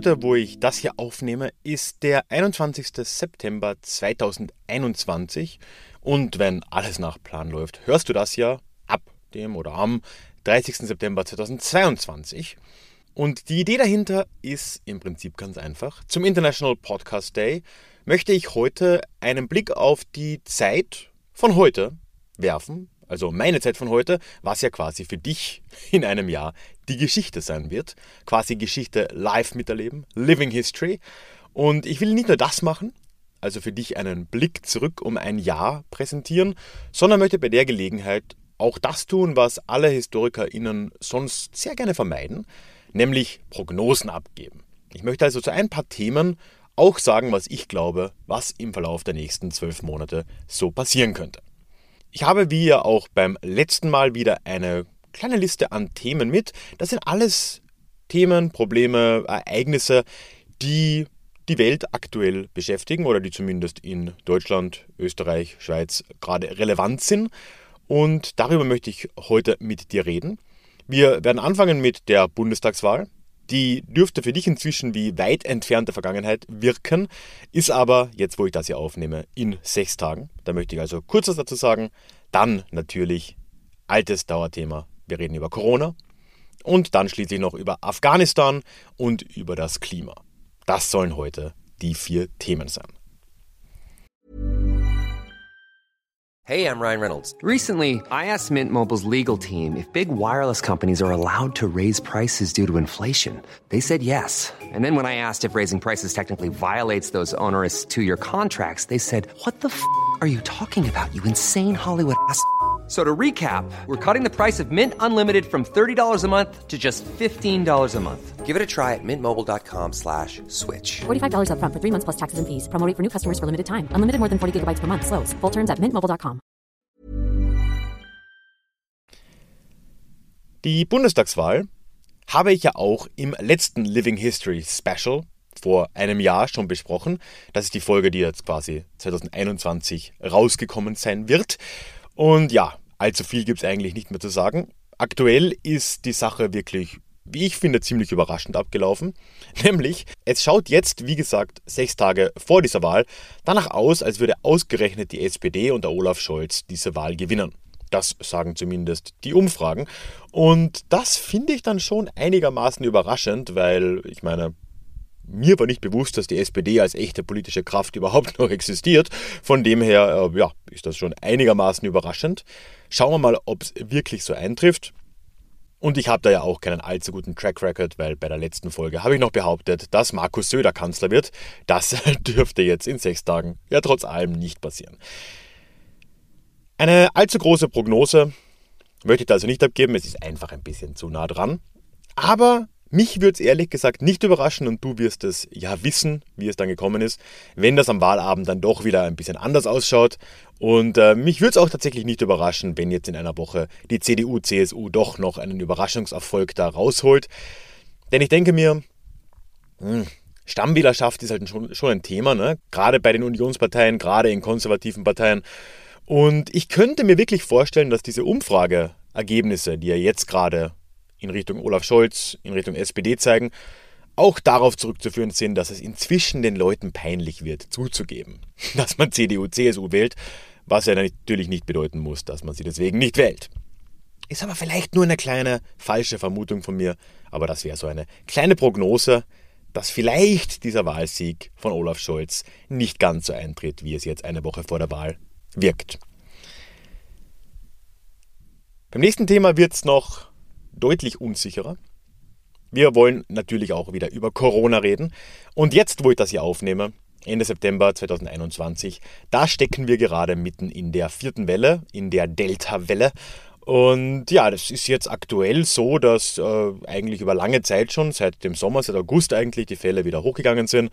Heute, wo ich das hier aufnehme, ist der 21. September 2021 und wenn alles nach Plan läuft, hörst du das ja ab dem oder am 30. September 2022. Und die Idee dahinter ist im Prinzip ganz einfach. Zum International Podcast Day möchte ich heute einen Blick auf die Zeit von heute werfen, also meine Zeit von heute, was ja quasi für dich in einem Jahr die Geschichte sein wird. Quasi Geschichte live miterleben, Living History. Und ich will nicht nur das machen, also für dich einen Blick zurück um ein Jahr präsentieren, sondern möchte bei der Gelegenheit auch das tun, was alle HistorikerInnen sonst sehr gerne vermeiden, nämlich Prognosen abgeben. Ich möchte also zu ein paar Themen auch sagen, was ich glaube, was im Verlauf der nächsten zwölf Monate so passieren könnte. Ich habe wie ja auch beim letzten Mal wieder eine kleine Liste an Themen mit. Das sind alles Themen, Probleme, Ereignisse, die die Welt aktuell beschäftigen oder die zumindest in Deutschland, Österreich, Schweiz gerade relevant sind. Und darüber möchte ich heute mit dir reden. Wir werden anfangen mit der Bundestagswahl. Die dürfte für dich inzwischen wie weit entfernte Vergangenheit wirken, ist aber, jetzt wo ich das hier aufnehme, in sechs Tagen. Da möchte ich also kurz was dazu sagen. Dann natürlich altes Dauerthema. Wir reden über Corona und dann schließlich noch über Afghanistan und über das Klima. Das sollen heute die vier Themen sein. Hey, I'm Ryan Reynolds. Recently, I asked Mint Mobile's legal team if big wireless companies are allowed to raise prices due to inflation. They said yes. And then when I asked if raising prices technically violates those onerous two year contracts, they said, What the f are you talking about, you insane Hollywood ass? So to recap, we're cutting the price of Mint Unlimited from $30 a month to just $15 a month. Give it a try at mintmobile.com slash switch. $45 up front for three months plus taxes and fees. Promoting for new customers for limited time. Unlimited more than 40 gigabytes per month. Slows. Full terms at mintmobile.com. Die Bundestagswahl habe ich ja auch im letzten Living History Special vor einem Jahr schon besprochen. Das ist die Folge, die jetzt quasi 2021 rausgekommen sein wird. Und ja, allzu viel gibt es eigentlich nicht mehr zu sagen. Aktuell ist die Sache wirklich, wie ich finde, ziemlich überraschend abgelaufen. Nämlich, es schaut jetzt, wie gesagt, sechs Tage vor dieser Wahl danach aus, als würde ausgerechnet die SPD und der Olaf Scholz diese Wahl gewinnen. Das sagen zumindest die Umfragen. Und das finde ich dann schon einigermaßen überraschend, weil ich meine, mir war nicht bewusst, dass die SPD als echte politische Kraft überhaupt noch existiert. Von dem her, äh, ja, ist das schon einigermaßen überraschend. Schauen wir mal, ob es wirklich so eintrifft. Und ich habe da ja auch keinen allzu guten Track Record, weil bei der letzten Folge habe ich noch behauptet, dass Markus Söder Kanzler wird. Das dürfte jetzt in sechs Tagen ja trotz allem nicht passieren. Eine allzu große Prognose möchte ich da also nicht abgeben. Es ist einfach ein bisschen zu nah dran. Aber mich würde es ehrlich gesagt nicht überraschen und du wirst es ja wissen, wie es dann gekommen ist, wenn das am Wahlabend dann doch wieder ein bisschen anders ausschaut. Und äh, mich würde es auch tatsächlich nicht überraschen, wenn jetzt in einer Woche die CDU, CSU doch noch einen Überraschungserfolg da rausholt. Denn ich denke mir, hm, Stammwählerschaft ist halt schon, schon ein Thema, ne? gerade bei den Unionsparteien, gerade in konservativen Parteien. Und ich könnte mir wirklich vorstellen, dass diese Umfrageergebnisse, die ja jetzt gerade in Richtung Olaf Scholz, in Richtung SPD zeigen, auch darauf zurückzuführen sind, dass es inzwischen den Leuten peinlich wird, zuzugeben, dass man CDU, CSU wählt, was ja natürlich nicht bedeuten muss, dass man sie deswegen nicht wählt. Ist aber vielleicht nur eine kleine falsche Vermutung von mir, aber das wäre so eine kleine Prognose, dass vielleicht dieser Wahlsieg von Olaf Scholz nicht ganz so eintritt, wie es jetzt eine Woche vor der Wahl wirkt. Beim nächsten Thema wird es noch deutlich unsicherer. Wir wollen natürlich auch wieder über Corona reden. Und jetzt, wo ich das hier aufnehme, Ende September 2021, da stecken wir gerade mitten in der vierten Welle, in der Delta-Welle. Und ja, das ist jetzt aktuell so, dass äh, eigentlich über lange Zeit schon, seit dem Sommer, seit August eigentlich, die Fälle wieder hochgegangen sind.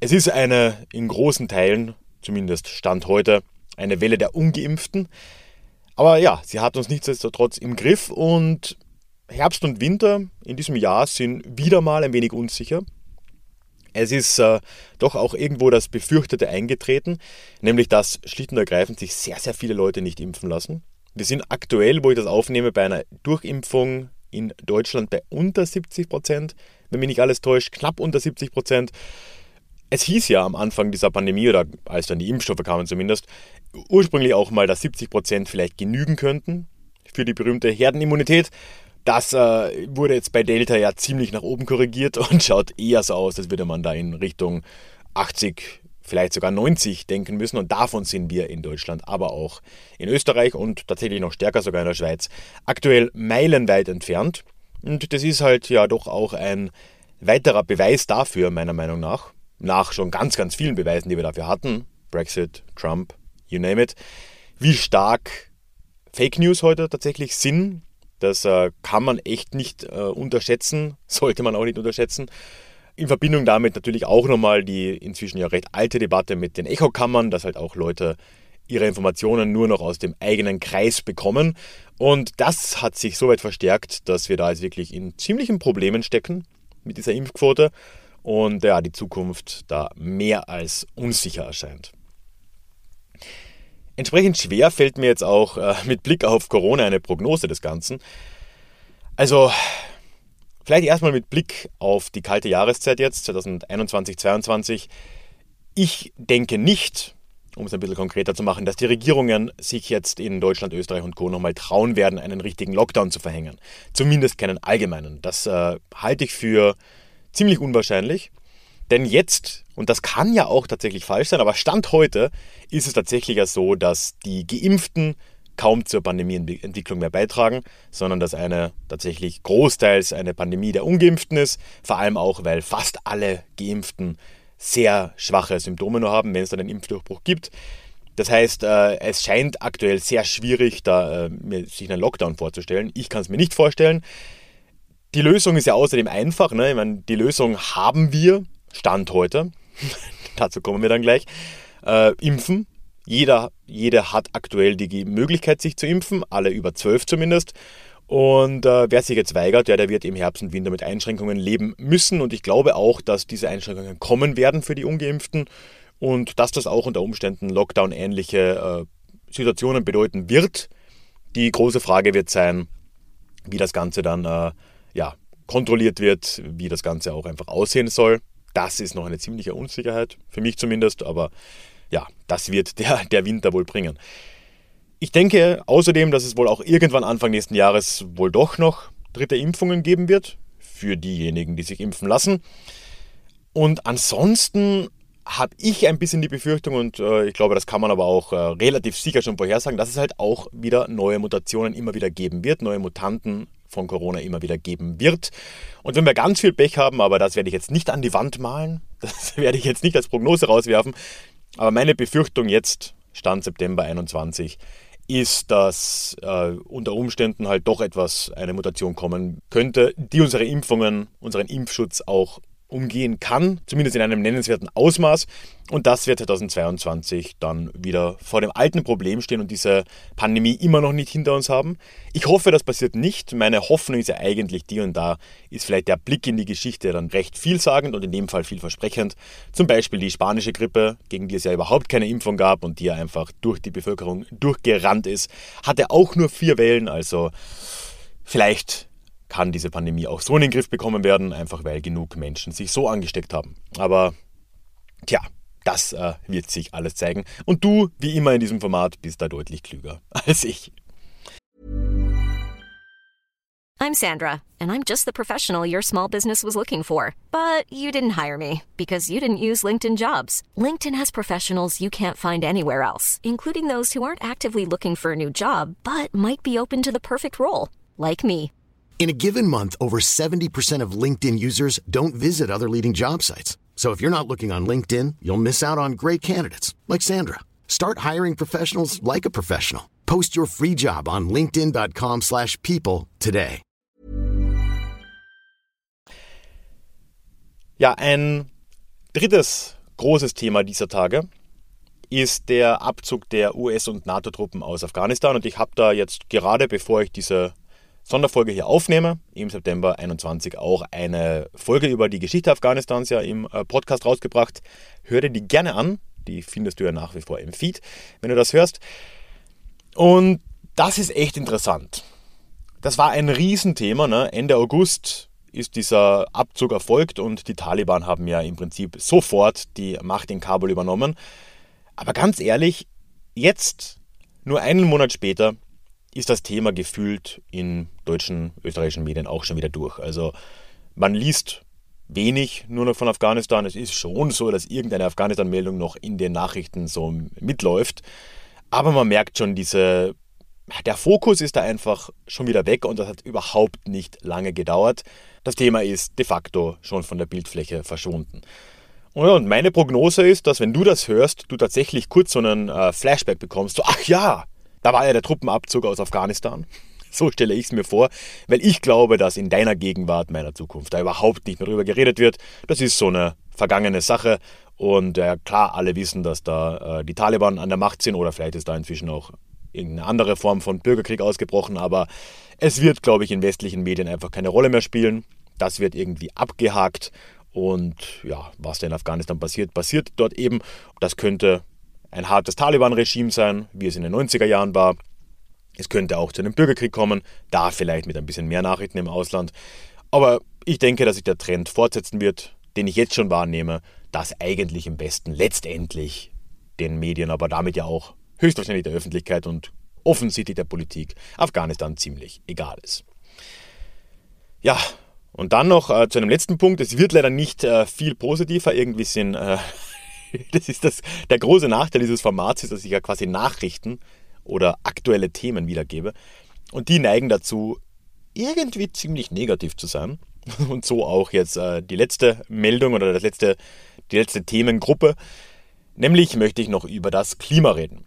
Es ist eine in großen Teilen, zumindest Stand heute, eine Welle der Ungeimpften. Aber ja, sie hat uns nichtsdestotrotz im Griff und Herbst und Winter in diesem Jahr sind wieder mal ein wenig unsicher. Es ist äh, doch auch irgendwo das Befürchtete eingetreten, nämlich dass schlicht und ergreifend sich sehr, sehr viele Leute nicht impfen lassen. Wir sind aktuell, wo ich das aufnehme, bei einer Durchimpfung in Deutschland bei unter 70 Prozent. wenn mich nicht alles täuscht, knapp unter 70 Prozent. Es hieß ja am Anfang dieser Pandemie, oder als dann die Impfstoffe kamen zumindest, ursprünglich auch mal, dass 70 Prozent vielleicht genügen könnten für die berühmte Herdenimmunität. Das äh, wurde jetzt bei Delta ja ziemlich nach oben korrigiert und schaut eher so aus, als würde man da in Richtung 80, vielleicht sogar 90 denken müssen. Und davon sind wir in Deutschland, aber auch in Österreich und tatsächlich noch stärker sogar in der Schweiz aktuell meilenweit entfernt. Und das ist halt ja doch auch ein weiterer Beweis dafür, meiner Meinung nach, nach schon ganz, ganz vielen Beweisen, die wir dafür hatten, Brexit, Trump, you name it, wie stark Fake News heute tatsächlich sind. Das äh, kann man echt nicht äh, unterschätzen, sollte man auch nicht unterschätzen. In Verbindung damit natürlich auch nochmal die inzwischen ja recht alte Debatte mit den Echokammern, dass halt auch Leute ihre Informationen nur noch aus dem eigenen Kreis bekommen. Und das hat sich so weit verstärkt, dass wir da jetzt wirklich in ziemlichen Problemen stecken mit dieser Impfquote und ja, die Zukunft da mehr als unsicher erscheint. Entsprechend schwer fällt mir jetzt auch äh, mit Blick auf Corona eine Prognose des Ganzen. Also, vielleicht erstmal mit Blick auf die kalte Jahreszeit jetzt, 2021, 2022. Ich denke nicht, um es ein bisschen konkreter zu machen, dass die Regierungen sich jetzt in Deutschland, Österreich und Co. nochmal trauen werden, einen richtigen Lockdown zu verhängen. Zumindest keinen allgemeinen. Das äh, halte ich für ziemlich unwahrscheinlich. Denn jetzt, und das kann ja auch tatsächlich falsch sein, aber Stand heute ist es tatsächlich ja so, dass die Geimpften kaum zur Pandemieentwicklung mehr beitragen, sondern dass eine tatsächlich großteils eine Pandemie der Ungeimpften ist. Vor allem auch, weil fast alle Geimpften sehr schwache Symptome nur haben, wenn es dann einen Impfdurchbruch gibt. Das heißt, äh, es scheint aktuell sehr schwierig, da äh, sich einen Lockdown vorzustellen. Ich kann es mir nicht vorstellen. Die Lösung ist ja außerdem einfach. Ne? Ich meine, die Lösung haben wir, Stand heute. Dazu kommen wir dann gleich. Äh, impfen. Jeder, jeder hat aktuell die Möglichkeit, sich zu impfen, alle über 12 zumindest. Und äh, wer sich jetzt weigert, ja, der wird im Herbst und Winter mit Einschränkungen leben müssen. Und ich glaube auch, dass diese Einschränkungen kommen werden für die Ungeimpften und dass das auch unter Umständen Lockdown-ähnliche äh, Situationen bedeuten wird. Die große Frage wird sein, wie das Ganze dann äh, ja, kontrolliert wird, wie das Ganze auch einfach aussehen soll. Das ist noch eine ziemliche Unsicherheit, für mich zumindest, aber ja, das wird der, der Winter wohl bringen. Ich denke außerdem, dass es wohl auch irgendwann Anfang nächsten Jahres wohl doch noch dritte Impfungen geben wird, für diejenigen, die sich impfen lassen. Und ansonsten habe ich ein bisschen die Befürchtung, und äh, ich glaube, das kann man aber auch äh, relativ sicher schon vorhersagen, dass es halt auch wieder neue Mutationen immer wieder geben wird, neue Mutanten von Corona immer wieder geben wird. Und wenn wir ganz viel Pech haben, aber das werde ich jetzt nicht an die Wand malen, das werde ich jetzt nicht als Prognose rauswerfen, aber meine Befürchtung jetzt, Stand September 21, ist, dass äh, unter Umständen halt doch etwas, eine Mutation kommen könnte, die unsere Impfungen, unseren Impfschutz auch umgehen kann, zumindest in einem nennenswerten Ausmaß. Und das wird 2022 dann wieder vor dem alten Problem stehen und diese Pandemie immer noch nicht hinter uns haben. Ich hoffe, das passiert nicht. Meine Hoffnung ist ja eigentlich die und da ist vielleicht der Blick in die Geschichte dann recht vielsagend und in dem Fall vielversprechend. Zum Beispiel die spanische Grippe, gegen die es ja überhaupt keine Impfung gab und die ja einfach durch die Bevölkerung durchgerannt ist, hatte auch nur vier Wellen, also vielleicht kann diese Pandemie auch so in den Griff bekommen werden, einfach weil genug Menschen sich so angesteckt haben. Aber tja, das äh, wird sich alles zeigen. Und du, wie immer in diesem Format, bist da deutlich klüger als ich. I'm Sandra, and I'm just the professional your small business was looking for. But you didn't hire me because you didn't use LinkedIn jobs. LinkedIn has professionals you can't find anywhere else, including those who aren't actively looking for a new job, but might be open to the perfect role, like me. In a given month, over 70% of LinkedIn users don't visit other leading job sites. So if you're not looking on LinkedIn, you'll miss out on great candidates like Sandra. Start hiring professionals like a professional. Post your free job on linkedin.com/people today. Ja, ein drittes großes Thema dieser Tage ist der Abzug der US- und NATO-Truppen aus Afghanistan und ich habe da jetzt gerade bevor ich diese Sonderfolge hier aufnehme, im September 21 auch eine Folge über die Geschichte Afghanistans ja im äh, Podcast rausgebracht. Hör dir die gerne an. Die findest du ja nach wie vor im Feed, wenn du das hörst. Und das ist echt interessant. Das war ein Riesenthema. Ne? Ende August ist dieser Abzug erfolgt und die Taliban haben ja im Prinzip sofort die Macht in Kabul übernommen. Aber ganz ehrlich, jetzt, nur einen Monat später, ist das Thema gefühlt in deutschen, österreichischen Medien auch schon wieder durch. Also man liest wenig nur noch von Afghanistan. Es ist schon so, dass irgendeine Afghanistan-Meldung noch in den Nachrichten so mitläuft. Aber man merkt schon diese der Fokus ist da einfach schon wieder weg und das hat überhaupt nicht lange gedauert. Das Thema ist de facto schon von der Bildfläche verschwunden. Und meine Prognose ist, dass wenn du das hörst, du tatsächlich kurz so einen äh, Flashback bekommst. So, ach ja, da war ja der Truppenabzug aus Afghanistan. So stelle ich es mir vor, weil ich glaube, dass in deiner Gegenwart, meiner Zukunft, da überhaupt nicht mehr drüber geredet wird. Das ist so eine vergangene Sache. Und äh, klar, alle wissen, dass da äh, die Taliban an der Macht sind oder vielleicht ist da inzwischen auch irgendeine andere Form von Bürgerkrieg ausgebrochen, aber es wird, glaube ich, in westlichen Medien einfach keine Rolle mehr spielen. Das wird irgendwie abgehakt und ja, was da in Afghanistan passiert, passiert dort eben. Das könnte ein hartes Taliban-Regime sein, wie es in den 90er Jahren war. Es könnte auch zu einem Bürgerkrieg kommen, da vielleicht mit ein bisschen mehr Nachrichten im Ausland. Aber ich denke, dass sich der Trend fortsetzen wird, den ich jetzt schon wahrnehme, dass eigentlich im Westen letztendlich den Medien, aber damit ja auch höchstwahrscheinlich der Öffentlichkeit und offensichtlich der Politik Afghanistan ziemlich egal ist. Ja, und dann noch äh, zu einem letzten Punkt. Es wird leider nicht äh, viel positiver. Irgendwie sind, äh, das ist das, der große Nachteil dieses Formats, ist, dass ich ja quasi Nachrichten oder aktuelle Themen wiedergebe. Und die neigen dazu, irgendwie ziemlich negativ zu sein. Und so auch jetzt äh, die letzte Meldung oder das letzte, die letzte Themengruppe. Nämlich möchte ich noch über das Klima reden.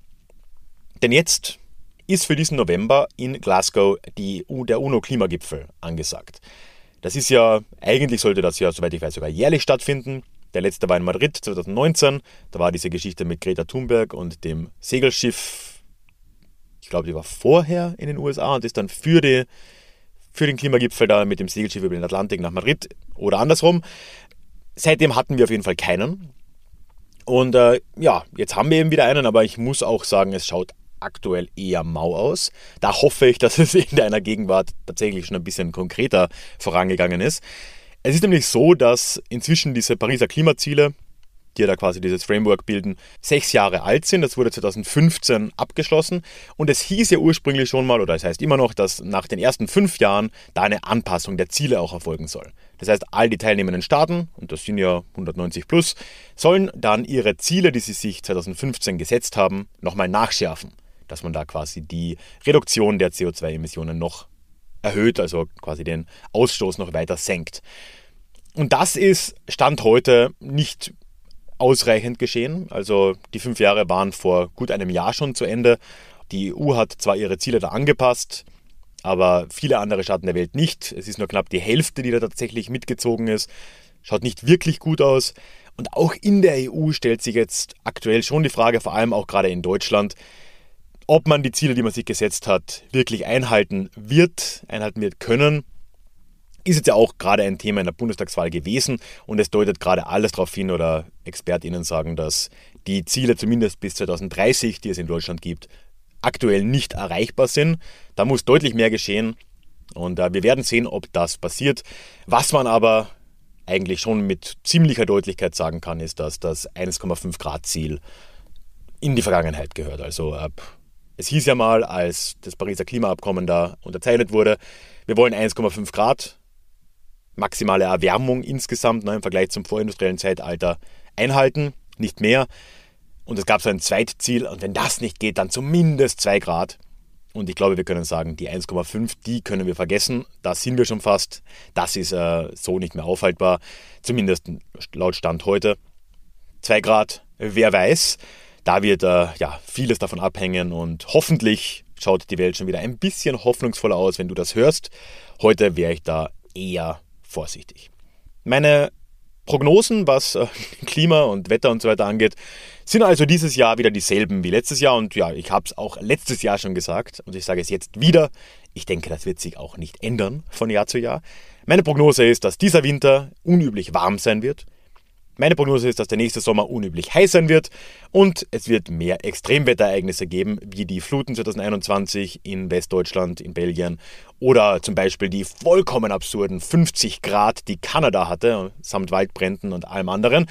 Denn jetzt ist für diesen November in Glasgow die, der UNO-Klimagipfel angesagt. Das ist ja, eigentlich sollte das ja, soweit ich weiß, sogar jährlich stattfinden. Der letzte war in Madrid 2019. Da war diese Geschichte mit Greta Thunberg und dem Segelschiff. Ich glaube, die war vorher in den USA und ist dann für, die, für den Klimagipfel da mit dem Segelschiff über den Atlantik nach Madrid oder andersrum. Seitdem hatten wir auf jeden Fall keinen. Und äh, ja, jetzt haben wir eben wieder einen, aber ich muss auch sagen, es schaut aktuell eher mau aus. Da hoffe ich, dass es in deiner Gegenwart tatsächlich schon ein bisschen konkreter vorangegangen ist. Es ist nämlich so, dass inzwischen diese Pariser Klimaziele, die ja da quasi dieses Framework bilden, sechs Jahre alt sind. Das wurde 2015 abgeschlossen. Und es hieß ja ursprünglich schon mal, oder es heißt immer noch, dass nach den ersten fünf Jahren da eine Anpassung der Ziele auch erfolgen soll. Das heißt, all die teilnehmenden Staaten, und das sind ja 190 plus, sollen dann ihre Ziele, die sie sich 2015 gesetzt haben, nochmal nachschärfen dass man da quasi die Reduktion der CO2-Emissionen noch erhöht, also quasi den Ausstoß noch weiter senkt. Und das ist Stand heute nicht ausreichend geschehen. Also die fünf Jahre waren vor gut einem Jahr schon zu Ende. Die EU hat zwar ihre Ziele da angepasst, aber viele andere Staaten der Welt nicht. Es ist nur knapp die Hälfte, die da tatsächlich mitgezogen ist. Schaut nicht wirklich gut aus. Und auch in der EU stellt sich jetzt aktuell schon die Frage, vor allem auch gerade in Deutschland, ob man die Ziele, die man sich gesetzt hat, wirklich einhalten wird, einhalten wird können, ist jetzt ja auch gerade ein Thema in der Bundestagswahl gewesen und es deutet gerade alles darauf hin oder ExpertInnen sagen, dass die Ziele zumindest bis 2030, die es in Deutschland gibt, aktuell nicht erreichbar sind. Da muss deutlich mehr geschehen und äh, wir werden sehen, ob das passiert. Was man aber eigentlich schon mit ziemlicher Deutlichkeit sagen kann, ist, dass das 1,5 Grad Ziel in die Vergangenheit gehört. Also ab es hieß ja mal, als das Pariser Klimaabkommen da unterzeichnet wurde, wir wollen 1,5 Grad maximale Erwärmung insgesamt ne, im Vergleich zum vorindustriellen Zeitalter einhalten, nicht mehr. Und es gab so ein Zweitziel und wenn das nicht geht, dann zumindest 2 Grad. Und ich glaube, wir können sagen, die 1,5, die können wir vergessen. Da sind wir schon fast. Das ist äh, so nicht mehr aufhaltbar. Zumindest laut Stand heute. 2 Grad, wer weiß da wird äh, ja, vieles davon abhängen und hoffentlich schaut die Welt schon wieder ein bisschen hoffnungsvoller aus, wenn du das hörst. Heute wäre ich da eher vorsichtig. Meine Prognosen, was äh, Klima und Wetter und so weiter angeht, sind also dieses Jahr wieder dieselben wie letztes Jahr. Und ja, ich habe es auch letztes Jahr schon gesagt und ich sage es jetzt wieder. Ich denke, das wird sich auch nicht ändern von Jahr zu Jahr. Meine Prognose ist, dass dieser Winter unüblich warm sein wird, Meine Prognose ist, dass der nächste Sommer unüblich heiß sein wird und es wird mehr Extremwetterereignisse geben, wie die Fluten 2021 in Westdeutschland, in Belgien oder zum Beispiel die vollkommen absurden 50 Grad, die Kanada hatte, samt Waldbränden und allem anderen.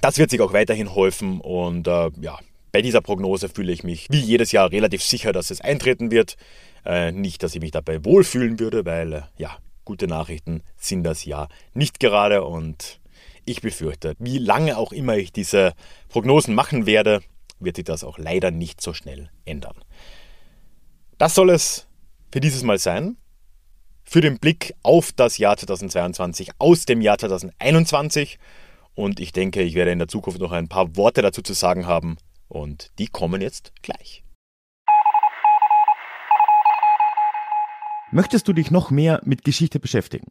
Das wird sich auch weiterhin häufen und äh, ja, bei dieser Prognose fühle ich mich wie jedes Jahr relativ sicher, dass es eintreten wird. Äh, nicht, dass ich mich dabei wohlfühlen würde, weil äh, ja, gute Nachrichten sind das ja nicht gerade und ich befürchte, wie lange auch immer ich diese Prognosen machen werde, wird sich das auch leider nicht so schnell ändern. Das soll es für dieses Mal sein. Für den Blick auf das Jahr 2022 aus dem Jahr 2021. Und ich denke, ich werde in der Zukunft noch ein paar Worte dazu zu sagen haben. Und die kommen jetzt gleich. Möchtest du dich noch mehr mit Geschichte beschäftigen?